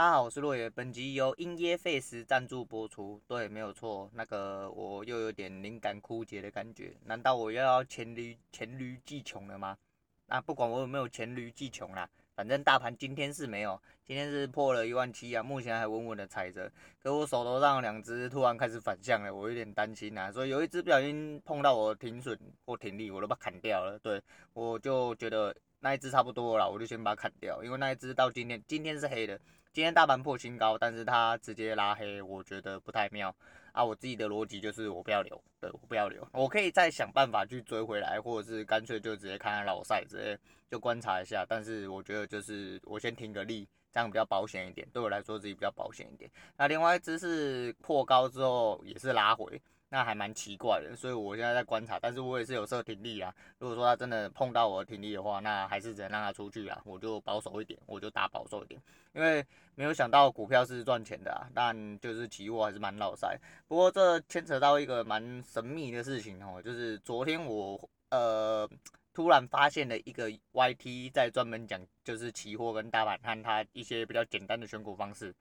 大家好，我是洛野，本集由因噎废食赞助播出。对，没有错，那个我又有点灵感枯竭的感觉，难道我又要黔驴黔驴技穷了吗？那不管我有没有黔驴技穷啦，反正大盘今天是没有，今天是破了一万七啊，目前还稳稳的踩着。可我手头上两只突然开始反向了，我有点担心啊，所以有一只不小心碰到我停损或停利，我都把砍掉了。对，我就觉得那一只差不多了，我就先把它砍掉，因为那一只到今天今天是黑的。今天大盘破新高，但是它直接拉黑，我觉得不太妙啊。我自己的逻辑就是我不要留，对，我不要留，我可以再想办法去追回来，或者是干脆就直接看看老赛，直接就观察一下。但是我觉得就是我先停个利，这样比较保险一点，对我来说自己比较保险一点。那另外一只是破高之后也是拉回。那还蛮奇怪的，所以我现在在观察，但是我也是有设停利啊。如果说他真的碰到我的停利的话，那还是只能让他出去啊，我就保守一点，我就打保守一点，因为没有想到股票是赚钱的啊，但就是期货还是蛮老塞。不过这牵扯到一个蛮神秘的事情哦，就是昨天我呃突然发现了一个 YT 在专门讲就是期货跟大盘和他一些比较简单的选股方式。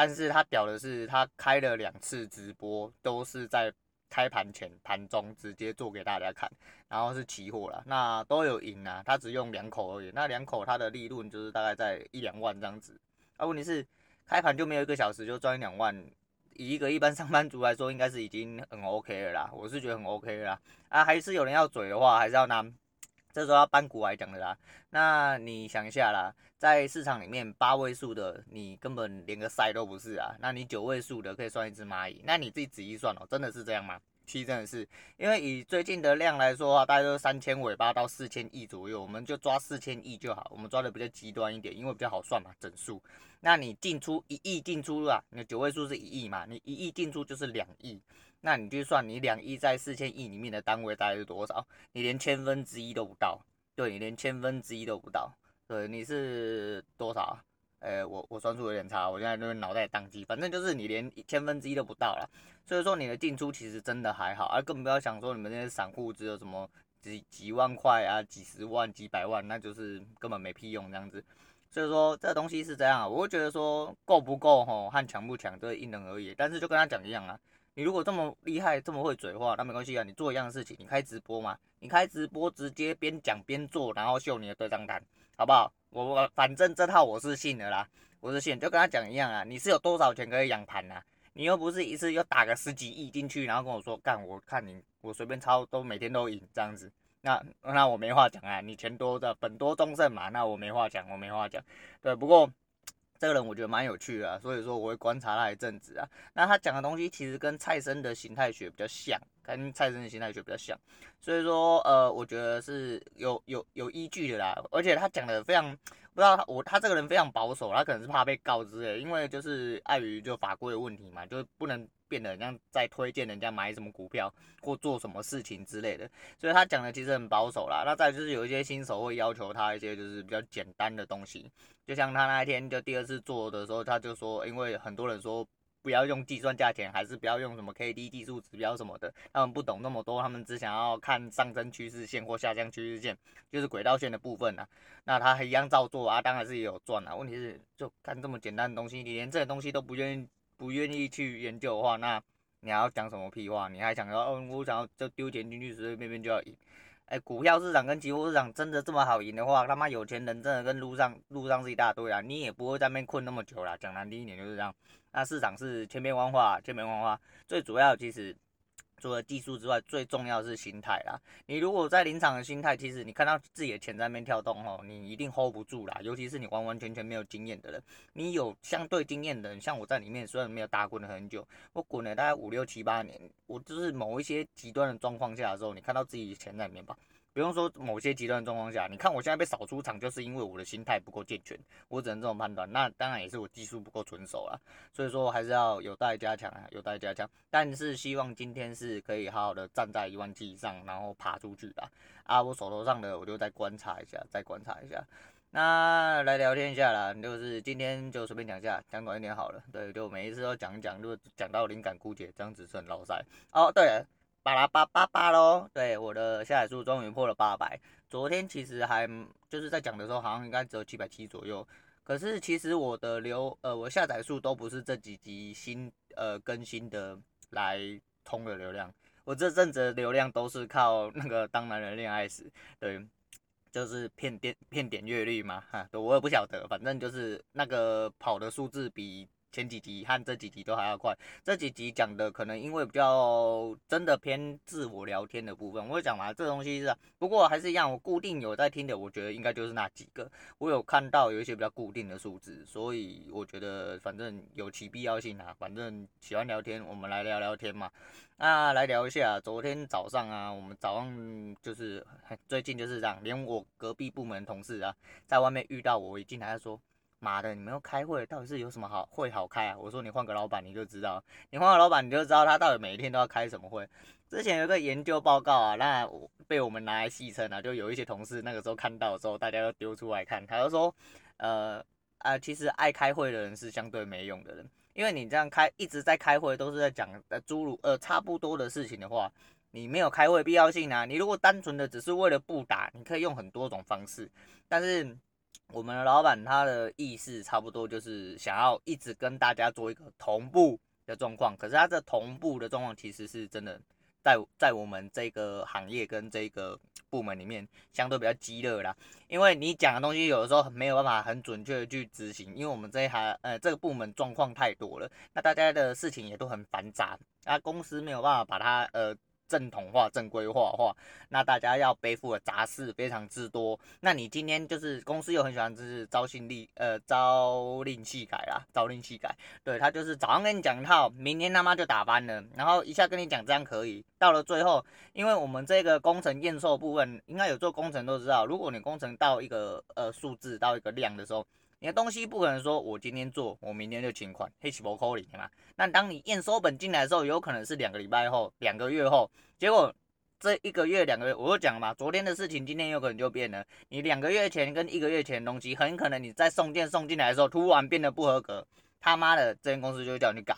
但是他屌的是，他开了两次直播，都是在开盘前、盘中直接做给大家看，然后是期货啦，那都有赢啊。他只用两口而已，那两口他的利润就是大概在一两万这样子。啊，问题是开盘就没有一个小时就赚一两万，以一个一般上班族来说，应该是已经很 OK 了啦。我是觉得很 OK 了啦。啊，还是有人要嘴的话，还是要拿。这时候要搬股来讲的啦，那你想一下啦，在市场里面八位数的你根本连个塞都不是啊，那你九位数的可以算一只蚂蚁，那你自己仔细算哦，真的是这样吗？其实真的是，因为以最近的量来说的话，大概都是三千尾巴到四千亿左右，我们就抓四千亿就好，我们抓的比较极端一点，因为比较好算嘛，整数。那你进出一亿进出啊，你九位数是一亿嘛，你一亿进出就是两亿。那你就算你两亿在四千亿里面的单位大概是多少？你连千分之一都不到，对，你连千分之一都不到，对，你是多少？呃，我我算数有点差，我现在就是脑袋宕机，反正就是你连千分之一都不到了。所以说你的进出其实真的还好，而更不要想说你们那些散户只有什么几几万块啊、几十万、几百万，那就是根本没屁用这样子。所以说这东西是这样，我会觉得说够不够吼和强不强，这因人而异。但是就跟他讲一样啊。你如果这么厉害，这么会嘴的话，那没关系啊。你做一样的事情，你开直播嘛，你开直播直接边讲边做，然后秀你的对账单，好不好？我我反正这套我是信的啦，我是信，就跟他讲一样啊。你是有多少钱可以养盘啊？你又不是一次又打个十几亿进去，然后跟我说干，我看你我随便抄都每天都赢这样子，那那我没话讲啊。你钱多的本多终胜嘛，那我没话讲，我没话讲。对，不过。这个人我觉得蛮有趣的啊，所以说我会观察他一阵子啊。那他讲的东西其实跟蔡生的形态学比较像，跟蔡生的形态学比较像，所以说呃，我觉得是有有有依据的啦。而且他讲的非常不知道他我他这个人非常保守，他可能是怕被告之类，因为就是碍于就法规的问题嘛，就不能。变得像在推荐人家买什么股票或做什么事情之类的，所以他讲的其实很保守啦。那再就是有一些新手会要求他一些就是比较简单的东西，就像他那一天就第二次做的时候，他就说，因为很多人说不要用计算价钱，还是不要用什么 K D 技术指标什么的，他们不懂那么多，他们只想要看上升趋势线或下降趋势线，就是轨道线的部分啊。那他还一样照做啊，当然是也有赚啊。问题是就看这么简单的东西，你连这个东西都不愿意。不愿意去研究的话，那你还要讲什么屁话？你还想要哦？我想要就丢钱进去，随随便便就要赢？哎、股票市场跟期货市场真的这么好赢的话，他妈有钱人真的跟路上路上是一大堆啊！你也不会在那边困那么久了。讲难听一点就是这样。那市场是千变万化，千变万化，最主要其实。除了技术之外，最重要的是心态啦。你如果在临场的心态，其实你看到自己的钱在那边跳动哦，你一定 hold 不住啦。尤其是你完完全全没有经验的人，你有相对经验的人，像我在里面虽然没有打滚了很久，我滚了大概五六七八年，我就是某一些极端的状况下的时候，你看到自己的钱在里面吧。不用说某些极端状况下，你看我现在被扫出场，就是因为我的心态不够健全，我只能这种判断。那当然也是我技术不够纯熟啊，所以说还是要有待加强啊，有待加强。但是希望今天是可以好好的站在一万七以上，然后爬出去吧。啊，我手头上的我就再观察一下，再观察一下。那来聊天一下啦，就是今天就随便讲一下，讲短一点好了。对，就每一次都讲一讲，就讲到灵感枯竭，这样子是很老塞。哦，对了。巴拉巴巴巴喽，对，我的下载数终于破了八百。昨天其实还就是在讲的时候，好像应该只有七百七左右。可是其实我的流呃，我下载数都不是这几集新呃更新的来通的流量，我这阵子的流量都是靠 那个当男人恋爱时，对，就是骗点骗点阅率嘛，哈，我也不晓得，反正就是那个跑的数字比。前几集和这几集都还要快，这几集讲的可能因为比较真的偏自我聊天的部分，我会讲嘛，这东西是，不过还是一样，我固定有在听的，我觉得应该就是那几个，我有看到有一些比较固定的数字，所以我觉得反正有其必要性啊，反正喜欢聊天，我们来聊聊天嘛，那来聊一下，昨天早上啊，我们早上就是最近就是这样，连我隔壁部门同事啊，在外面遇到我，一进来说。妈的，你们要开会，到底是有什么好会好开啊？我说你换个老板你就知道，你换个老板你就知道他到底每一天都要开什么会。之前有个研究报告啊，那被我们拿来戏称啊，就有一些同事那个时候看到的时候，大家都丢出来看，他就说，呃啊，其实爱开会的人是相对没用的人，因为你这样开一直在开会，都是在讲呃诸如呃差不多的事情的话，你没有开会必要性啊。你如果单纯的只是为了不打，你可以用很多种方式，但是。我们的老板他的意思差不多就是想要一直跟大家做一个同步的状况，可是他这同步的状况其实是真的在在我们这个行业跟这个部门里面相对比较激烈啦，因为你讲的东西有的时候没有办法很准确的去执行，因为我们这一行呃这个部门状况太多了，那大家的事情也都很繁杂，那公司没有办法把它呃。正统化、正规化的话，那大家要背负的杂事非常之多。那你今天就是公司又很喜欢就是招新力呃朝令夕改啦，朝令夕改。对，他就是早上跟你讲一套，明天他妈就打翻了，然后一下跟你讲这样可以，到了最后，因为我们这个工程验收部分，应该有做工程都知道，如果你工程到一个呃数字到一个量的时候。你的东西不可能说，我今天做，我明天就请款，黑起不扣零嘛。那当你验收本进来的时候，有可能是两个礼拜后、两个月后，结果这一个月、两个月，我就讲嘛，昨天的事情今天有可能就变了。你两个月前跟一个月前的东西，很可能你在送件送进来的时候，突然变得不合格，他妈的，这间公司就叫你改，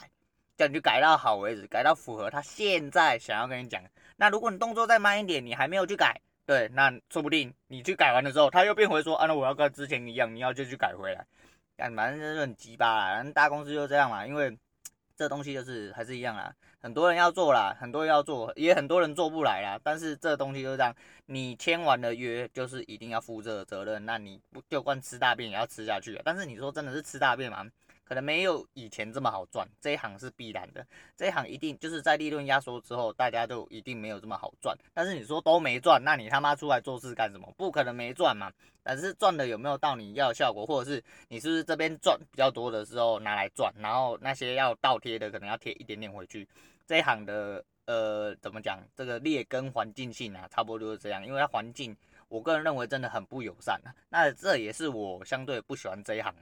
叫你去改到好为止，改到符合他现在想要跟你讲。那如果你动作再慢一点，你还没有去改。对，那说不定你去改完的时候，他又变回说，啊，那我要跟之前一样，你要就去改回来，干反正就是很鸡巴啦，反正大公司就这样嘛，因为 这东西就是还是一样啦，很多人要做啦，很多人要做，也很多人做不来啦，但是这东西就是这样，你签完了约就是一定要负这个责任，那你不就算吃大便也要吃下去，但是你说真的是吃大便吗？可能没有以前这么好赚，这一行是必然的，这一行一定就是在利润压缩之后，大家都一定没有这么好赚。但是你说都没赚，那你他妈出来做事干什么？不可能没赚嘛。但是赚的有没有到你要的效果，或者是你是不是这边赚比较多的时候拿来赚，然后那些要倒贴的可能要贴一点点回去。这一行的呃怎么讲？这个劣根环境性啊，差不多就是这样，因为它环境，我个人认为真的很不友善。那这也是我相对不喜欢这一行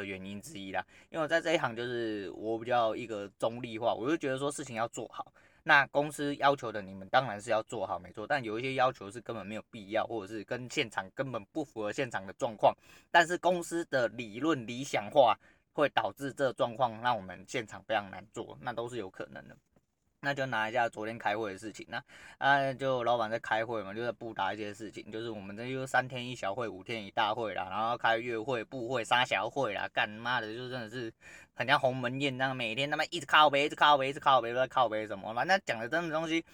的原因之一啦，因为我在这一行就是我比较一个中立化，我就觉得说事情要做好，那公司要求的你们当然是要做好没错，但有一些要求是根本没有必要，或者是跟现场根本不符合现场的状况，但是公司的理论理想化会导致这状况让我们现场非常难做，那都是有可能的。那就拿一下昨天开会的事情，那啊就老板在开会嘛，就在布达一些事情，就是我们这就三天一小会，五天一大会啦，然后开月会、部会、三小会啦，干妈的就真的是很像鸿门宴那样，每天他妈一直靠背，一直靠背，一直靠背，都在靠背什么，反正讲的真的东西。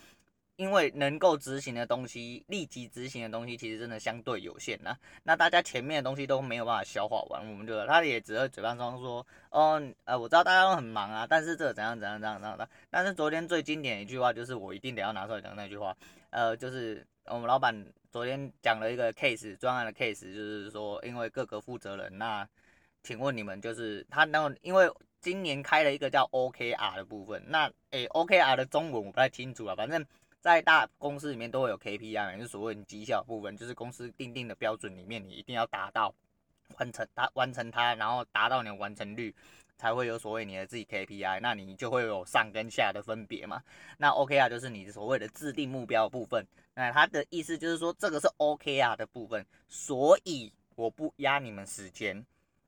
因为能够执行的东西，立即执行的东西，其实真的相对有限呐。那大家前面的东西都没有办法消化完，我们就他也只会嘴巴上说，哦，呃，我知道大家都很忙啊，但是这怎样怎样怎样怎样的。但是昨天最经典的一句话就是我一定得要拿出来讲那句话，呃，就是我们老板昨天讲了一个 case 专案的 case，就是说因为各个负责人，那请问你们就是他那因为今年开了一个叫 OKR 的部分，那诶 OKR 的中文我不太清楚啊，反正。在大公司里面都会有 KPI，就是所谓你绩效部分，就是公司定定的标准里面，你一定要达到，完成它，完成它，然后达到你的完成率，才会有所谓你的自己 KPI，那你就会有上跟下的分别嘛。那 OKR 就是你所谓的制定目标部分，那它的意思就是说这个是 OKR 的部分，所以我不压你们时间，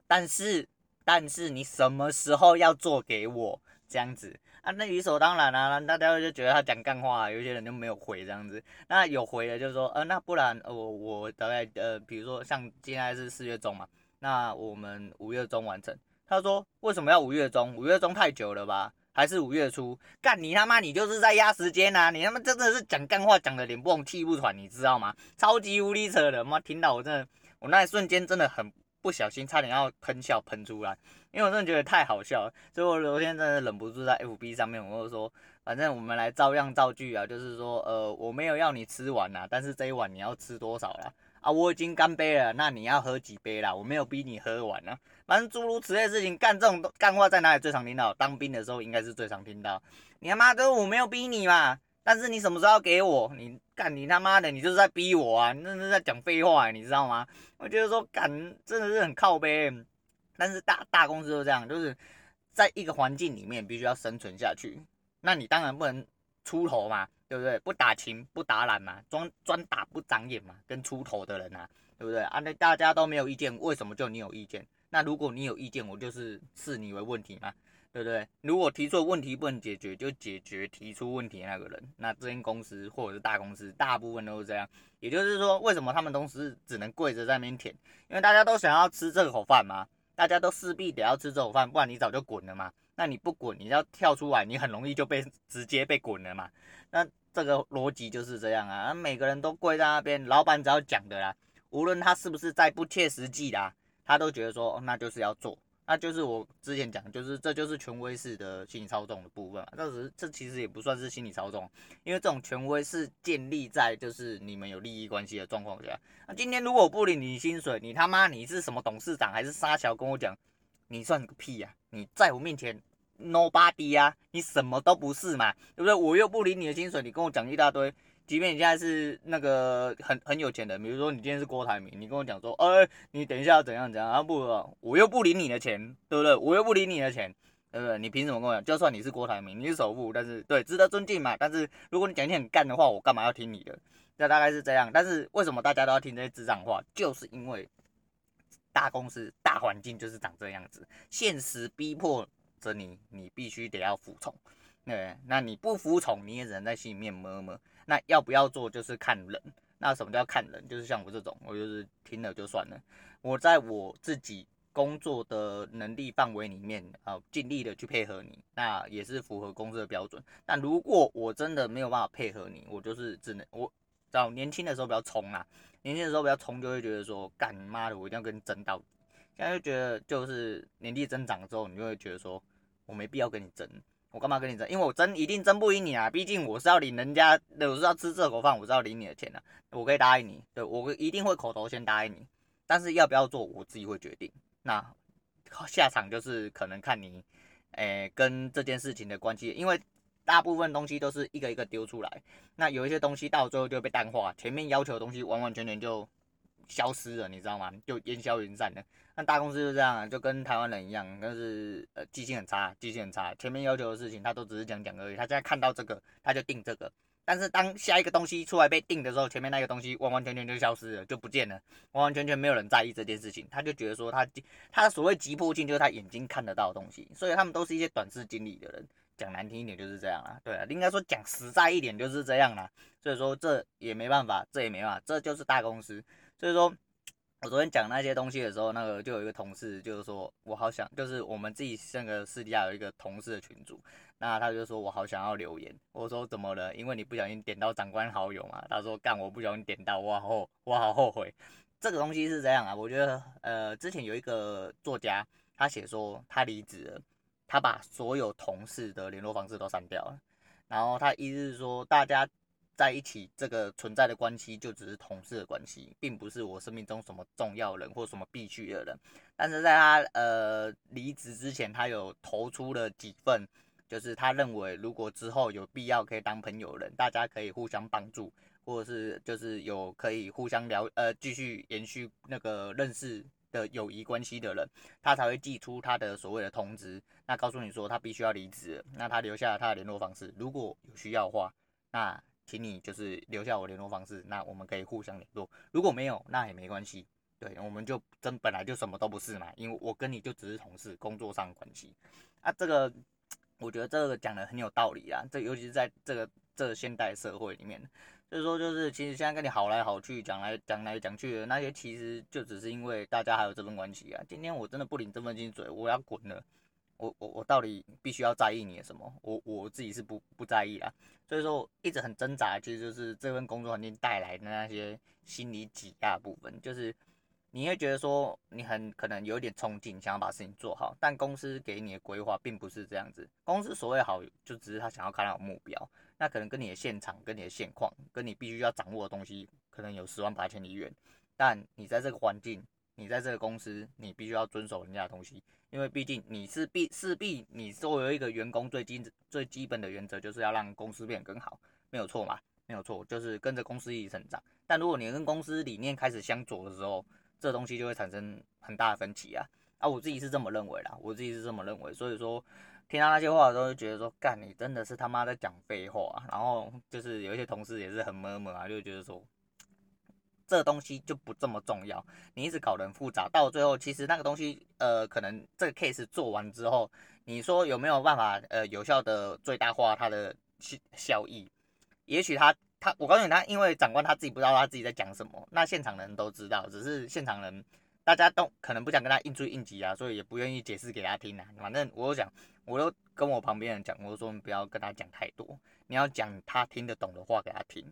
但是但是你什么时候要做给我这样子。啊，那理所当然啊，大家就觉得他讲干话，有些人就没有回这样子。那有回的就是说，呃，那不然，我我大概呃，比如说像现在是四月中嘛，那我们五月中完成。他说为什么要五月中？五月中太久了吧？还是五月初？干你他妈，你就是在压时间呐！你他妈真的是讲干话讲的脸不红气不喘，你知道吗？超级无敌扯的，妈听到我真的，我那一瞬间真的很不小心，差点要喷笑喷出来，因为我真的觉得太好笑了。所以我昨天真的忍不住在 FB 上面，我就说，反正我们来照样造句啊，就是说，呃，我没有要你吃完呐，但是这一碗你要吃多少啦？啊，我已经干杯了，那你要喝几杯啦？我没有逼你喝完啊。反正诸如此类的事情，干这种干话在哪里最常听到？当兵的时候应该是最常听到。你他妈的，我没有逼你嘛，但是你什么时候要给我？你干你他妈的，你就是在逼我啊！你那是在讲废话，你知道吗？我觉得说干真的是很靠北，但是大大公司都这样，就是在一个环境里面必须要生存下去，那你当然不能出头嘛，对不对？不打情不打懒嘛，专专打不长眼嘛，跟出头的人啊，对不对？啊，那大家都没有意见，为什么就你有意见？那如果你有意见，我就是视你为问题嘛，对不对？如果提出问题不能解决，就解决提出问题那个人。那这间公司或者是大公司，大部分都是这样。也就是说，为什么他们都是只能跪着在那边舔？因为大家都想要吃这口饭嘛，大家都势必得要吃这口饭，不然你早就滚了嘛。那你不滚，你要跳出来，你很容易就被直接被滚了嘛。那这个逻辑就是这样啊，每个人都跪在那边，老板只要讲的啦，无论他是不是再不切实际啦。他都觉得说，那就是要做，那就是我之前讲，就是这就是权威式的心理操纵的部分嘛。但是这其实也不算是心理操纵，因为这种权威是建立在就是你们有利益关系的状况下。那今天如果我不领你薪水，你他妈你是什么董事长还是沙桥跟我讲，你算个屁呀！你在我面前 nobody 啊，你什么都不是嘛，对不对？我又不领你的薪水，你跟我讲一大堆。即便你现在是那个很很有钱的，比如说你今天是郭台铭，你跟我讲说，哎、你等一下要怎样怎样啊？不，我又不领你的钱，对不对？我又不领你的钱，对不对？你凭什么跟我讲？就算你是郭台铭，你是首富，但是对，值得尊敬嘛。但是如果你讲一些很干的话，我干嘛要听你的？这大概是这样。但是为什么大家都要听这些智障话？就是因为大公司大环境就是长这样子，现实逼迫着你，你必须得要服从。对，那你不服从，你也只能在心里面摸摸。那要不要做，就是看人。那什么叫看人？就是像我这种，我就是听了就算了。我在我自己工作的能力范围里面啊，尽力的去配合你，那也是符合公司的标准。但如果我真的没有办法配合你，我就是只能我早年轻的时候比较冲啊，年轻的时候比较冲，就会觉得说，干妈的，我一定要跟你争到底。现在就觉得，就是年纪增长之后，你就会觉得说，我没必要跟你争。我干嘛跟你争？因为我争一定争不赢你啊！毕竟我是要领人家，我是要吃这口饭，我是要领你的钱的。我可以答应你，对，我一定会口头先答应你，但是要不要做，我自己会决定。那下场就是可能看你，诶，跟这件事情的关系，因为大部分东西都是一个一个丢出来，那有一些东西到最后就被淡化，前面要求的东西完完全全就消失了，你知道吗？就烟消云散了。那大公司就这样，就跟台湾人一样，就是呃记性很差，记性很差。前面要求的事情他都只是讲讲而已，他现在看到这个他就定这个，但是当下一个东西出来被定的时候，前面那个东西完完全全就消失了，就不见了，完完全全没有人在意这件事情。他就觉得说他他所谓急迫性就是他眼睛看得到的东西，所以他们都是一些短视经历的人。讲难听一点就是这样啊，对啊，应该说讲实在一点就是这样啦。所以说这也没办法，这也没办法，这就是大公司。所以说。我昨天讲那些东西的时候，那个就有一个同事，就是说我好想，就是我们自己那个私底下有一个同事的群组，那他就说我好想要留言，我说怎么了？因为你不小心点到长官好友嘛。他说干，我不小心点到，我好后我好后悔。这个东西是这样啊，我觉得呃，之前有一个作家，他写说他离职了，他把所有同事的联络方式都删掉了，然后他意思是说大家。在一起，这个存在的关系就只是同事的关系，并不是我生命中什么重要人或什么必须的人。但是在他呃离职之前，他有投出了几份，就是他认为如果之后有必要可以当朋友人，大家可以互相帮助，或者是就是有可以互相聊呃继续延续那个认识的友谊关系的人，他才会寄出他的所谓的通知，那告诉你说他必须要离职，那他留下了他的联络方式，如果有需要的话，那。请你就是留下我联络方式，那我们可以互相联络。如果没有，那也没关系。对，我们就真本来就什么都不是嘛，因为我跟你就只是同事，工作上关系。啊，这个我觉得这个讲的很有道理啊。这尤其是在这个这个现代社会里面，所以说就是其实现在跟你好来好去，讲来讲来讲去的那些，其实就只是因为大家还有这份关系啊。今天我真的不领这份薪水，我要滚了。我我我到底必须要在意你的什么？我我自己是不不在意啦。所以说一直很挣扎，其实就是这份工作环境带来的那些心理挤压部分，就是你会觉得说你很可能有点冲劲，想要把事情做好，但公司给你的规划并不是这样子。公司所谓好，就只是他想要看到目标，那可能跟你的现场、跟你的现况、跟你必须要掌握的东西，可能有十万八千里远。但你在这个环境，你在这个公司，你必须要遵守人家的东西。因为毕竟你是必势必你作为一个员工最基最基本的原则就是要让公司变得更好，没有错嘛，没有错，就是跟着公司一起成长。但如果你跟公司理念开始相左的时候，这东西就会产生很大的分歧啊！啊，我自己是这么认为啦，我自己是这么认为。所以说，听到那些话的时候，就觉得说，干你真的是他妈在讲废话。然后就是有一些同事也是很闷闷啊，就觉得说。这东西就不这么重要，你一直搞得很复杂，到最后其实那个东西，呃，可能这个 case 做完之后，你说有没有办法，呃，有效的最大化它的效效益？也许他他，我告诉你，他因为长官他自己不知道他自己在讲什么，那现场人都知道，只是现场人大家都可能不想跟他应追应急啊，所以也不愿意解释给他听啊。反正我就讲，我都跟我旁边人讲，我说你不要跟他讲太多，你要讲他听得懂的话给他听。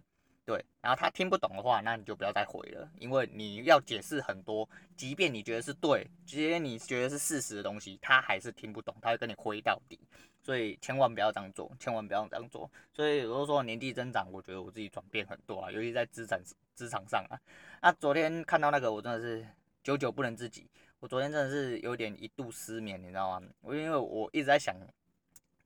对，然后他听不懂的话，那你就不要再回了，因为你要解释很多，即便你觉得是对，即便你觉得是事实的东西，他还是听不懂，他会跟你挥到底，所以千万不要这样做，千万不要这样做。所以如果说年纪增长，我觉得我自己转变很多啊，尤其在职场职场上啊。那昨天看到那个，我真的是久久不能自己，我昨天真的是有点一度失眠，你知道吗？我因为我一直在想，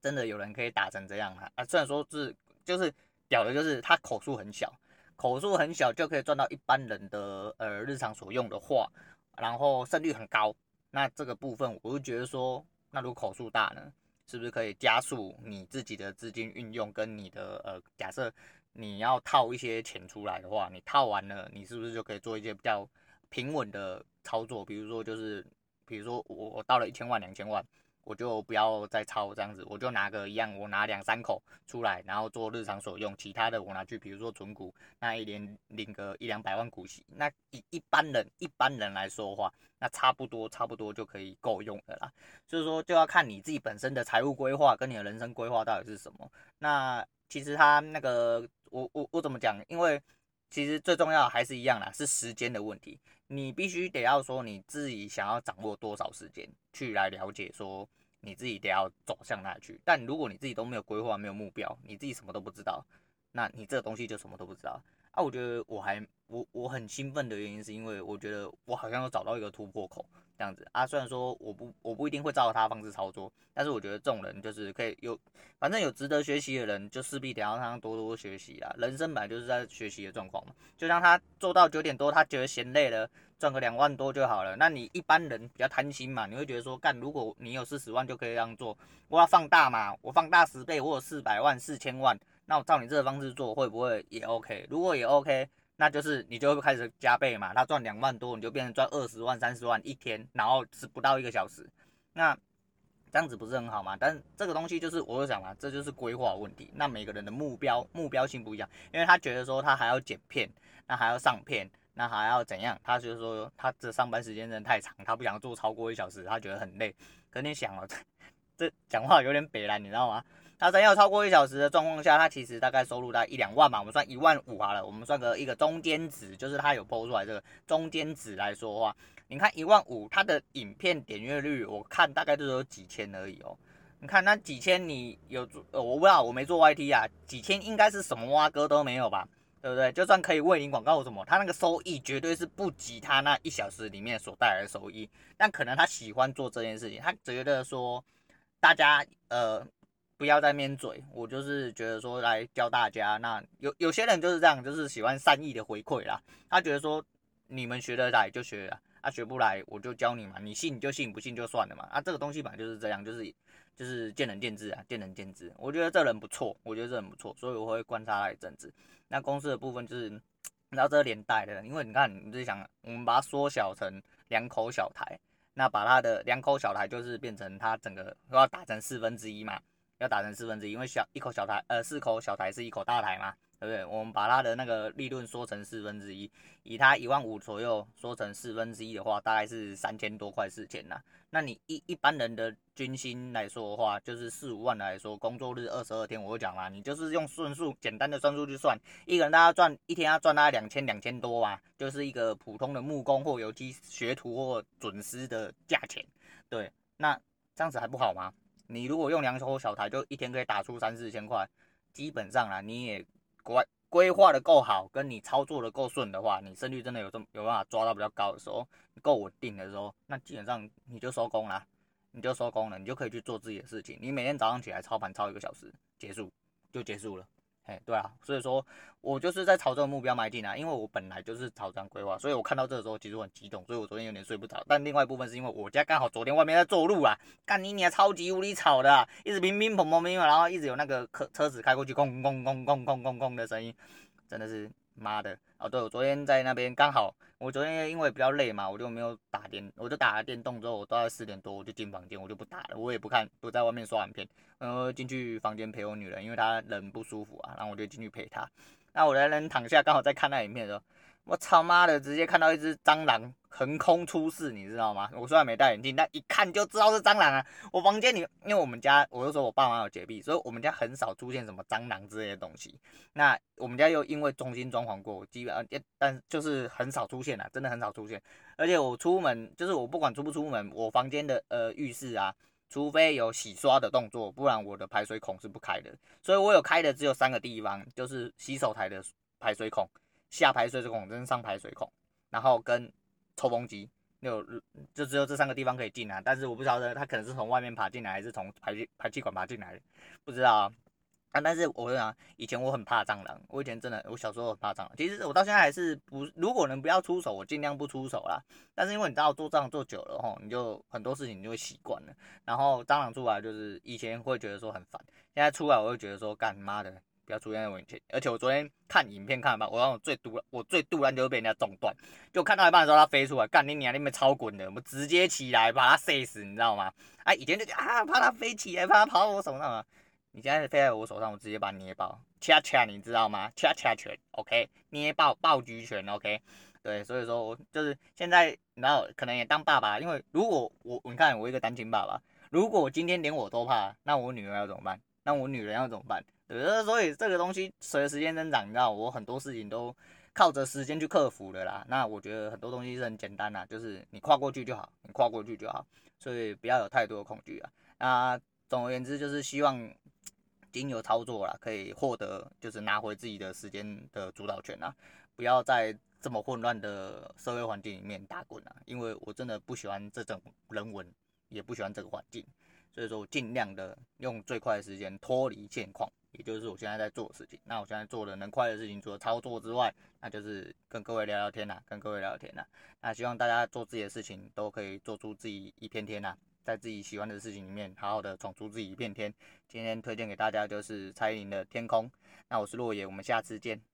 真的有人可以打成这样啊？啊，虽然说是就是。屌的就是他口数很小，口数很小就可以赚到一般人的呃日常所用的话，然后胜率很高。那这个部分我就觉得说，那如果口数大呢，是不是可以加速你自己的资金运用？跟你的呃，假设你要套一些钱出来的话，你套完了，你是不是就可以做一些比较平稳的操作？比如说就是，比如说我我到了一千万两千万。我就不要再抄这样子，我就拿个一样，我拿两三口出来，然后做日常所用，其他的我拿去，比如说存股，那一年领个一两百万股息，那以一般人一般人来说话，那差不多差不多就可以够用的啦。所以说就要看你自己本身的财务规划跟你的人生规划到底是什么。那其实他那个我我我怎么讲？因为其实最重要的还是一样啦，是时间的问题。你必须得要说你自己想要掌握多少时间去来了解说你自己得要走向哪去。但如果你自己都没有规划、没有目标，你自己什么都不知道，那你这东西就什么都不知道。啊，我觉得我还我我很兴奋的原因是因为我觉得我好像有找到一个突破口。这样子啊，虽然说我不我不一定会照他方式操作，但是我觉得这种人就是可以有，反正有值得学习的人，就势必得要让他多多学习啊。人生本来就是在学习的状况嘛。就像他做到九点多，他觉得嫌累了，赚个两万多就好了。那你一般人比较贪心嘛，你会觉得说，干，如果你有四十万就可以这样做，我要放大嘛，我放大十倍，我有四百万、四千万，那我照你这个方式做，会不会也 OK？如果也 OK。那就是你就会开始加倍嘛，他赚两万多，你就变成赚二十万、三十万一天，然后是不到一个小时，那这样子不是很好吗？但这个东西就是我就讲嘛，这就是规划问题。那每个人的目标目标性不一样，因为他觉得说他还要剪片，那还要上片，那还要怎样？他就是说他这上班时间真的太长，他不想做超过一小时，他觉得很累。可你想哦，这讲话有点北烂，你知道吗？他真要超过一小时的状况下，他其实大概收入在一两万嘛，我们算一万五好了，我们算个一个中间值，就是他有 PO 出来这个中间值来说的话，你看一万五，他的影片点阅率我看大概就有几千而已哦。你看那几千，你有做，我不知道，我没做 YT 啊，几千应该是什么蛙哥都没有吧，对不对？就算可以为你广告什么，他那个收益绝对是不及他那一小时里面所带来的收益。但可能他喜欢做这件事情，他觉得说大家呃。不要在面嘴，我就是觉得说来教大家。那有有些人就是这样，就是喜欢善意的回馈啦。他觉得说你们学得来就学了，啊学不来我就教你嘛，你信就信，不信就算了嘛。啊这个东西本来就是这样，就是就是见仁见智啊，见仁见智。我觉得这人不错，我觉得这人不错，所以我会观察他一阵子。那公司的部分就是，你知道这个连带的，因为你看你自己想，我们把它缩小成两口小台，那把它的两口小台就是变成它整个要打成四分之一嘛。要打成四分之一，因为小一口小台，呃，四口小台是一口大台嘛，对不对？我们把它的那个利润缩成四分之一，以它一万五左右缩成四分之一的话，大概是三千多块四千呐。那你一一般人的军薪来说的话，就是四五万来说，工作日二十二天，我就讲了，你就是用算数简单的算数去算，一个人大家赚一天要赚大概两千两千多吧，就是一个普通的木工或油漆学徒或准师的价钱。对，那这样子还不好吗？你如果用两手小台，就一天可以打出三四千块，基本上啊，你也规规划的够好，跟你操作的够顺的话，你胜率真的有这么有办法抓到比较高的时候，够稳定的时候，那基本上你就收工了，你就收工了，你就可以去做自己的事情。你每天早上起来操盘操一个小时，结束就结束了。哎，对啊，所以说我就是在朝这个目标迈进啊，因为我本来就是朝这样规划，所以我看到这个时候其实我很激动，所以我昨天有点睡不着。但另外一部分是因为我家刚好昨天外面在做路啊，干你娘超级无敌吵的，一直乒乒乓乓乒乓，然后一直有那个车车子开过去，哐哐哐哐哐哐哐的声音，真的是。妈的！哦，对，我昨天在那边刚好，我昨天因为比较累嘛，我就没有打电，我就打了电动之后，我大概四点多我就进房间，我就不打了，我也不看，不在外面刷影片，然后进去房间陪我女人，因为她人不舒服啊，然后我就进去陪她。那我在那躺下，刚好在看那影片的时候。我操妈的！直接看到一只蟑螂横空出世，你知道吗？我虽然没戴眼镜，但一看就知道是蟑螂啊！我房间里，因为我们家，我就说我爸妈有洁癖，所以我们家很少出现什么蟑螂之类的东西。那我们家又因为重新装潢过，基本上，但就是很少出现啊，真的很少出现。而且我出门，就是我不管出不出门，我房间的呃浴室啊，除非有洗刷的动作，不然我的排水孔是不开的。所以我有开的只有三个地方，就是洗手台的排水孔。下排水孔跟上排水孔，然后跟抽风机，有就只有这三个地方可以进来，但是我不晓得它可能是从外面爬进来，还是从排气排气管爬进来，不知道啊。啊，但是我跟你讲，以前我很怕蟑螂，我以前真的，我小时候很怕蟑螂。其实我到现在还是不，如果能不要出手，我尽量不出手啦。但是因为你知道做蟑螂做久了吼，你就很多事情你就会习惯了。然后蟑螂出来就是以前会觉得说很烦，现在出来我会觉得说干妈的。不要出现在我眼前，而且我昨天看影片看吧，我让我最毒，我最毒烂就是被人家中断，就看到一半的时候它飞出来，干你娘那边超滚的，我直接起来把它射死，你知道吗？啊，以前就啊怕它飞起来，怕它跑到我手上啊，你现在飞在我手上，我直接把它捏爆，掐掐你知道吗？掐掐拳，OK，捏爆爆菊拳，OK，对，所以说我就是现在然后可能也当爸爸，因为如果我你看我一个单亲爸爸，如果今天连我都怕，那我女儿要怎么办？那我女人要怎么办？对，所以这个东西随着时间增长，你知道，我很多事情都靠着时间去克服的啦。那我觉得很多东西是很简单啦，就是你跨过去就好，你跨过去就好，所以不要有太多的恐惧啊。那总而言之，就是希望经由操作啦，可以获得就是拿回自己的时间的主导权啊，不要在这么混乱的社会环境里面打滚啊，因为我真的不喜欢这种人文，也不喜欢这个环境，所以说我尽量的用最快的时间脱离现况。也就是我现在在做的事情。那我现在做的能快的事情，除了操作之外，那就是跟各位聊聊天呐，跟各位聊聊天呐。那希望大家做自己的事情，都可以做出自己一片天呐，在自己喜欢的事情里面，好好的闯出自己一片天。今天推荐给大家就是蔡依林的《天空》。那我是洛野，我们下次见。